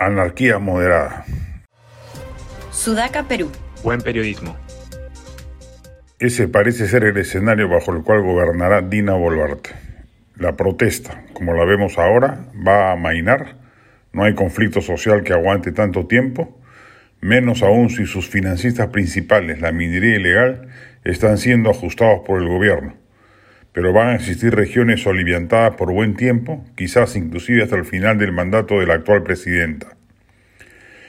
Anarquía moderada. Sudaca, Perú. Buen periodismo. Ese parece ser el escenario bajo el cual gobernará Dina Boluarte. La protesta, como la vemos ahora, va a amainar. No hay conflicto social que aguante tanto tiempo, menos aún si sus financistas principales, la minería ilegal, están siendo ajustados por el gobierno. Pero van a existir regiones oliviantadas por buen tiempo, quizás inclusive hasta el final del mandato de la actual presidenta.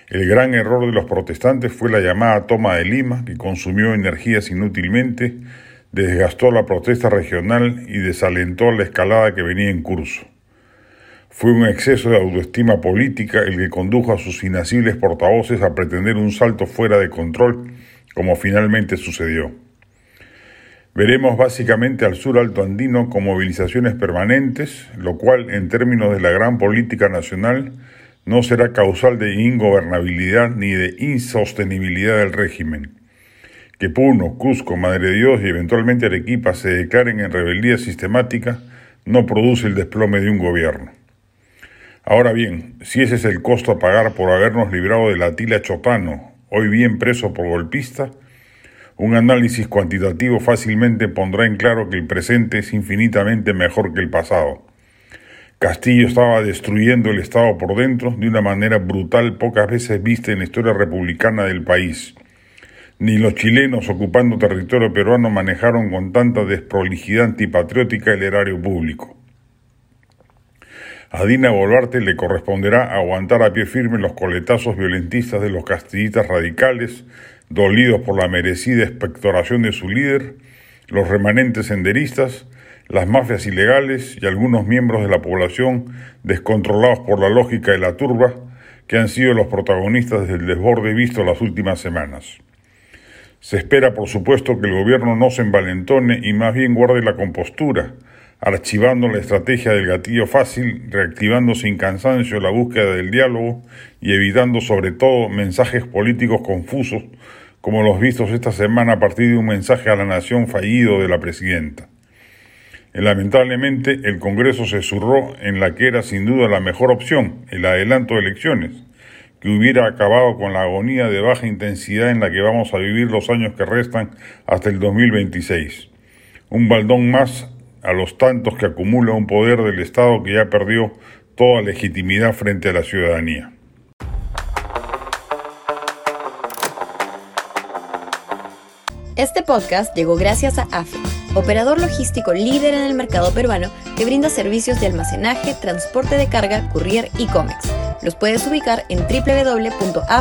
El gran error de los protestantes fue la llamada toma de Lima, que consumió energías inútilmente, desgastó la protesta regional y desalentó la escalada que venía en curso. Fue un exceso de autoestima política el que condujo a sus inacibles portavoces a pretender un salto fuera de control, como finalmente sucedió. Veremos básicamente al sur alto andino con movilizaciones permanentes, lo cual, en términos de la gran política nacional, no será causal de ingobernabilidad ni de insostenibilidad del régimen. Que Puno, Cusco, Madre de Dios y eventualmente Arequipa se declaren en rebeldía sistemática no produce el desplome de un gobierno. Ahora bien, si ese es el costo a pagar por habernos librado de la tila Chotano, hoy bien preso por golpista, un análisis cuantitativo fácilmente pondrá en claro que el presente es infinitamente mejor que el pasado. Castillo estaba destruyendo el Estado por dentro de una manera brutal pocas veces vista en la historia republicana del país. Ni los chilenos ocupando territorio peruano manejaron con tanta desprolijidad antipatriótica el erario público. A Dina Boluarte le corresponderá aguantar a pie firme los coletazos violentistas de los castillistas radicales, dolidos por la merecida expectoración de su líder, los remanentes senderistas, las mafias ilegales y algunos miembros de la población descontrolados por la lógica de la turba que han sido los protagonistas del desborde visto las últimas semanas. Se espera, por supuesto, que el gobierno no se envalentone y más bien guarde la compostura, archivando la estrategia del gatillo fácil, reactivando sin cansancio la búsqueda del diálogo y evitando sobre todo mensajes políticos confusos como los vistos esta semana a partir de un mensaje a la nación fallido de la presidenta. Lamentablemente, el Congreso se zurró en la que era sin duda la mejor opción, el adelanto de elecciones, que hubiera acabado con la agonía de baja intensidad en la que vamos a vivir los años que restan hasta el 2026. Un baldón más a los tantos que acumula un poder del Estado que ya perdió toda legitimidad frente a la ciudadanía. Este podcast llegó gracias a AFE, operador logístico líder en el mercado peruano que brinda servicios de almacenaje, transporte de carga, courier y cómics. Los puedes ubicar en www.afe.pe.